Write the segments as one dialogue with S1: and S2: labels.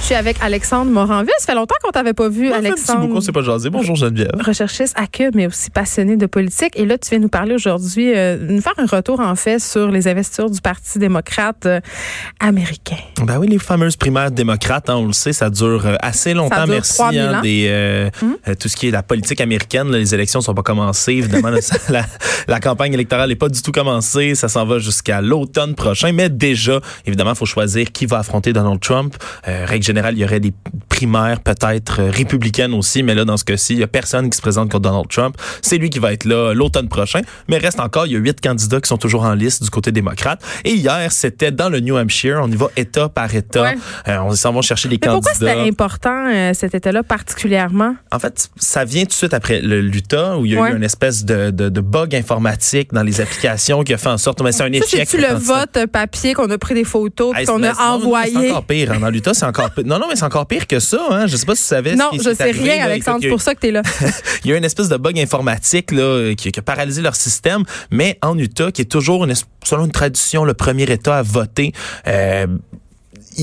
S1: Je suis avec Alexandre Moranville. Ça fait longtemps qu'on t'avait pas vu, Alexandre.
S2: bout qu'on s'est pas jasé. Bonjour Geneviève.
S1: Recherchiste à Cube, mais aussi passionné de politique. Et là, tu viens nous parler aujourd'hui, euh, nous faire un retour en fait sur les investitures du Parti démocrate euh, américain.
S2: Ben oui, les fameuses primaires démocrates, hein, on le sait, ça dure euh, assez longtemps.
S1: dure
S2: Merci
S1: 3000
S2: hein, des euh, euh, tout ce qui est la politique américaine. là, les élections sont pas commencées, évidemment. la, la campagne électorale n'est pas du tout commencée. Ça s'en va jusqu'à l'automne prochain. Mais déjà, évidemment, il faut choisir qui va affronter Donald Trump. Règle générale, il y aurait des primaires peut-être euh, républicaines aussi, mais là, dans ce cas-ci, il y a personne qui se présente contre Donald Trump. C'est lui qui va être là l'automne prochain. Mais reste encore, il y a huit candidats qui sont toujours en liste du côté démocrate. Et hier, c'était dans le New Hampshire. On y va État par État.
S1: Ouais.
S2: Euh, on s'en va chercher les
S1: Mais pourquoi
S2: candidats.
S1: c'était important euh, cet État-là particulièrement?
S2: En fait, ça vient tout de suite après l'Utah où il y a
S1: Ouais.
S2: eu une espèce de, de, de bug informatique dans les applications qui a fait en sorte, mais c'est un échec.
S1: c'est-tu le vote papier qu'on a pris des photos
S2: Hey,
S1: qu'on a
S2: non, C'est
S1: envoyé?
S2: encore pire. hein. Dans l'Utah, c'est encore pire. Non, non, mais c'est encore pire que ça. Hein. Je sais pas si tu savais.
S1: Non,
S2: ce qui-
S1: je sais
S2: arrivé,
S1: rien,
S2: là.
S1: Alexandre. C'est pour ça que tu es là.
S2: il y a une espèce de bug informatique là, qui, qui a paralysé leur système, mais en Utah, qui est toujours, une, selon une tradition, le premier État à voter. euh,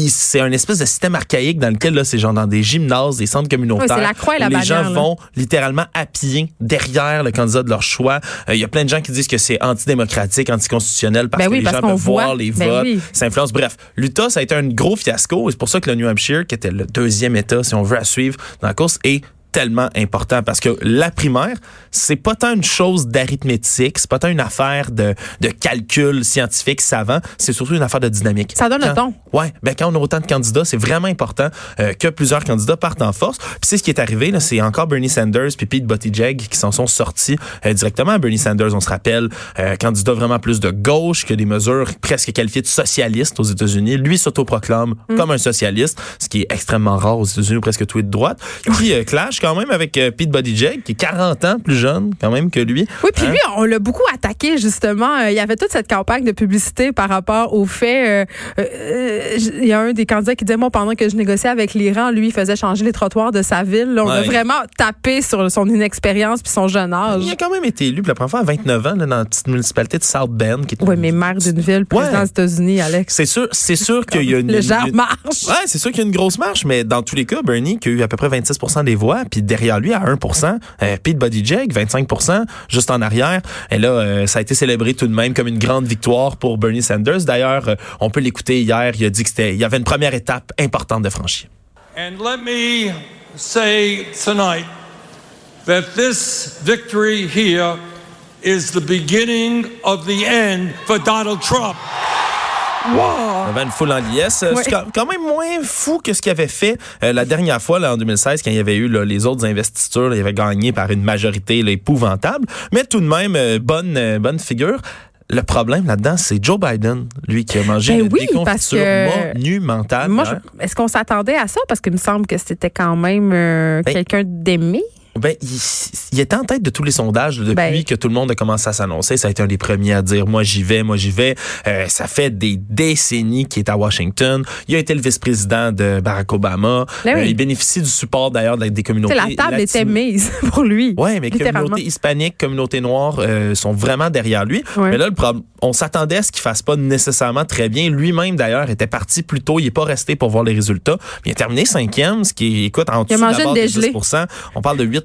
S2: c'est un espèce de système archaïque dans lequel là c'est genre dans des gymnases, des centres communautaires.
S1: C'est la croix et la
S2: où les
S1: bannière,
S2: gens
S1: là.
S2: vont littéralement pied derrière le candidat de leur choix. Euh, Il y a plein de gens qui disent que c'est antidémocratique, anticonstitutionnel parce
S1: Ben
S2: que
S1: oui,
S2: les
S1: parce
S2: gens peuvent voir
S1: voit.
S2: les
S1: Ben
S2: votes,
S1: oui.
S2: ça influence. Bref, l'Utah, ça a été un gros fiasco et c'est pour ça que le New Hampshire, qui était le deuxième État, si on veut, à suivre dans la course, est tellement important parce que la primaire, c'est pas tant une chose d'arithmétique, c'est pas tant une affaire de, de calcul scientifique savant, c'est surtout une affaire de dynamique.
S1: Ça donne le
S2: Quand-
S1: ton.
S2: Ouais, ben quand on a autant de candidats, c'est vraiment important euh, que plusieurs candidats partent en force. Puis c'est ce qui est arrivé là, c'est encore Bernie Sanders puis Pete Buttigieg qui s'en sont sortis euh, directement. Bernie Sanders, on se rappelle, euh, candidat vraiment plus de gauche que des mesures presque qualifiées de socialistes aux États-Unis. Lui s'autoproclame comme un socialiste, ce qui est extrêmement rare aux États-Unis, presque tout est de droite. Qui euh, quand même avec euh, Pete Buttigieg qui est 40 ans plus jeune quand même que lui.
S1: Oui, puis
S2: Hein?
S1: lui, on l'a beaucoup attaqué, justement. Euh, Il y avait toute cette campagne de publicité par rapport au fait. euh, euh, il y a un des candidats qui disait, moi, pendant que je négociais avec l'Iran, lui, il faisait changer les trottoirs de sa ville. Là, on a vraiment tapé sur son inexpérience puis son jeune âge.
S2: Il a quand même été élu pour la première fois à 29 ans là, dans la petite municipalité de South Bend. Qui est
S1: Oui, mais maire d'une ville, président
S2: Ouais.
S1: des États-Unis, Alex.
S2: C'est sûr, c'est sûr qu'il y a une.
S1: Légère
S2: une-
S1: marche.
S2: Ouais, c'est sûr qu'il y a une grosse marche, mais dans tous les cas, Bernie, qui a eu à peu près 26 des voix, puis derrière lui, à 1% euh, Pete Buttigieg, 25% juste en arrière. Et là, euh, ça a été célébré tout de même comme une grande victoire pour Bernie Sanders. D'ailleurs, euh, on peut l'écouter hier, il a dit que c'était, il y avait une première étape importante de franchir.
S3: And let me say tonight that this victory here is the beginning of the end for Donald Trump.
S2: Il y avait une foule en liesse.
S1: Ouais.
S2: C'est quand, même moins fou que ce qu'il avait fait euh, la dernière fois, là, en 2016, quand il y avait eu là, les autres investitures. là, il avait gagné par une majorité épouvantable. Mais tout de même, euh, bonne, euh, bonne figure. Le problème là-dedans, c'est Joe Biden, lui, qui a mangé
S1: Ben
S2: une
S1: oui, parce
S2: déconfiture
S1: que-
S2: monumentale.
S1: Moi, est-ce qu'on s'attendait à ça? Parce qu'il me semble que c'était quand même euh,
S2: Ben,
S1: quelqu'un d'aimé.
S2: Ben, il, il était en tête de tous les sondages depuis
S1: Ben.
S2: que tout le monde a commencé à s'annoncer. Ça a été un des premiers à dire moi j'y vais, moi j'y vais. Euh, ça fait des décennies qu'il est à Washington. Il a été le vice-président de Barack Obama.
S1: Ben oui.
S2: Euh, il bénéficie du support d'ailleurs de- des communautés.
S1: la table était mise pour lui.
S2: Ouais, mais communauté hispanique, communauté noire euh, sont vraiment derrière lui.
S1: Ouais.
S2: Mais là, le problème, on s'attendait à ce qu'il fasse pas nécessairement très bien. Lui-même, d'ailleurs, était parti plus tôt. Il est pas resté pour voir les résultats. Il a terminé cinquième, ce qui est, écoute, en dessous de la barre de
S1: dégelée.
S2: 10 On parle de 8 euh,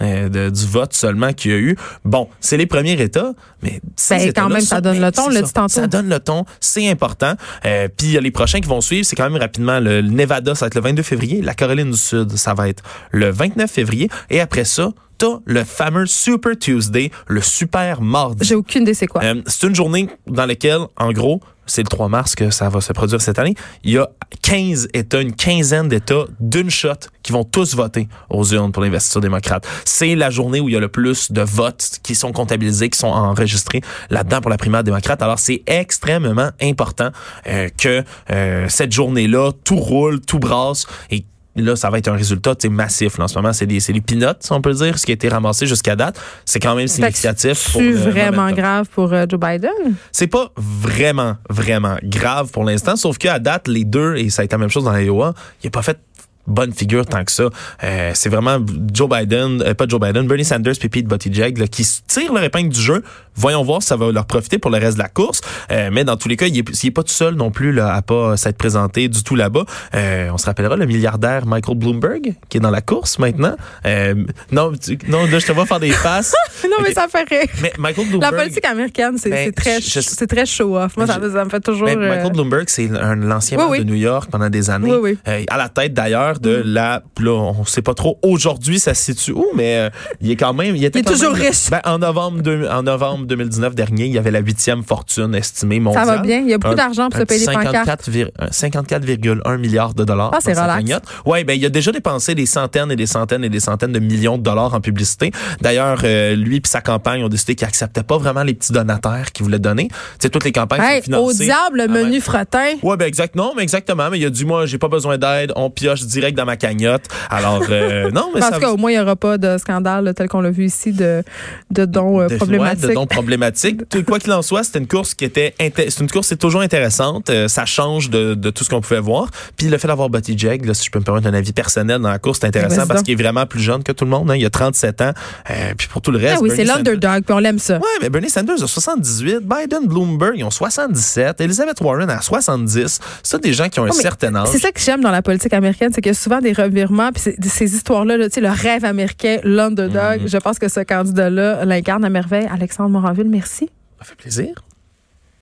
S2: de- du vote seulement qu'il y a eu. Bon, c'est les premiers États, mais
S1: Ben, quand même, ça donne le ton,
S2: ça.
S1: dit tantôt.
S2: Ça donne le ton, c'est important. Euh, Puis il y a les prochains qui vont suivre, c'est quand même rapidement le, le Nevada, ça va être le 22 février. La Caroline du Sud, ça va être le 29 février. Et après ça, t'as le fameux Super Tuesday, le super mardi.
S1: J'ai aucune idée c'est quoi.
S2: Euh, c'est une journée dans laquelle, en gros, c'est le 3 mars que ça va se produire cette année. Il y a 15 États, une quinzaine d'États d'une shot qui vont tous voter aux urnes pour l'investiture démocrate. C'est la journée où il y a le plus de votes qui sont comptabilisés, qui sont enregistrés là-dedans pour la primaire démocrate. Alors, c'est extrêmement important euh, que euh, cette journée-là, tout roule, tout brasse et Là, ça va être un résultat tu sais, massif. Là, en ce moment, c'est des, c'est des peanuts, si on peut dire, ce qui a été ramassé jusqu'à date. C'est quand même significatif. pour
S1: C'est
S2: le
S1: vraiment grave pour euh, Joe Biden?
S2: C'est pas vraiment, vraiment grave pour l'instant, sauf qu'à date, les deux, et ça a été la même chose dans l'Iowa, il a pas fait bonne figure tant que ça. Euh, c'est vraiment Joe Biden, euh, pas Joe Biden, Bernie Sanders puis Pete Buttigieg là, qui tirent leur épingle du jeu, voyons voir si ça va leur profiter pour le reste de la course. Euh, mais dans tous les cas, il est, il est pas tout seul non plus là, à pas s'être présenté du tout là-bas. Euh, on se rappellera le milliardaire Michael Bloomberg qui est dans la course maintenant. Euh, non, tu- non, là, je te vois faire des passes.
S1: non, mais ça fait rire.
S2: Mais Michael
S1: La
S2: Bloomberg.
S1: politique américaine, c'est
S2: Ben,
S1: très,
S2: je-
S1: c'est très show-off. Moi, ça, me- ça me fait toujours.
S2: Ben,
S1: euh,
S2: Michael Bloomberg, c'est un- l'ancien
S1: Oui,
S2: maire
S1: oui.
S2: de New York pendant des années.
S1: Oui, oui.
S2: À la tête d'ailleurs de la. Là, on sait pas trop aujourd'hui ça se situe où, mais euh, il est quand même. Il, était
S1: Il est toujours
S2: même-
S1: riche.
S2: Ben, en novembre, en novembre 2019 dernier, il y avait la huitième fortune estimée mondiale.
S1: Ça va bien. Il y a beaucoup d'argent pour se payer des
S2: 54
S1: pancartes.
S2: vir- un 54,1 milliards de dollars.
S1: Ah, c'est relax.
S2: Ouais, ben il a déjà dépensé des centaines et des centaines et des centaines de millions de dollars en publicité. D'ailleurs, euh, lui et sa campagne ont décidé qu'ils acceptaient pas vraiment les petits donataires qu'ils voulaient donner. Sais, toutes les campagnes
S1: Hey,
S2: sont
S1: au
S2: financées.
S1: diable, le
S2: Ah,
S1: menu fretin.
S2: Ouais, ben exact. Non, mais exactement. Mais il a dit, moi, j'ai pas besoin d'aide. On pioche direct dans ma cagnotte. Alors, euh, non, mais
S1: en
S2: ça
S1: tout cas, au moins, il n'y aura pas de scandale tel qu'on l'a vu ici de, de dons euh,
S2: de-
S1: problématiques.
S2: ouais, de dons problématiques. Quoi qu'il en soit, c'était une course qui était c'est une course c'est toujours intéressante. Euh, ça change de, de tout ce qu'on pouvait voir. Puis le fait d'avoir Buttigieg, Jag, là, si je peux me permettre un avis personnel dans la course, c'est intéressant parce qu'il est vraiment plus jeune que tout le monde. hein. Il a 37 ans. Euh, puis pour tout le reste,
S1: Ah oui, c'est l'underdog, puis on l'aime ça.
S2: Ouais, mais Bernie Sanders a 78, Biden, Bloomberg, ils ont 77, Elizabeth Warren a 70. C'est des gens qui ont un
S1: Ouais, mais
S2: certain âge.
S1: C'est ça que j'aime dans la politique américaine, c'est a souvent des revirements, puis ces histoires-là, là, tu sais, le rêve américain, l'underdog,
S2: Mhm.
S1: je pense que ce candidat-là l'incarne à merveille. Alexandre Moranville, merci.
S2: Ça fait plaisir.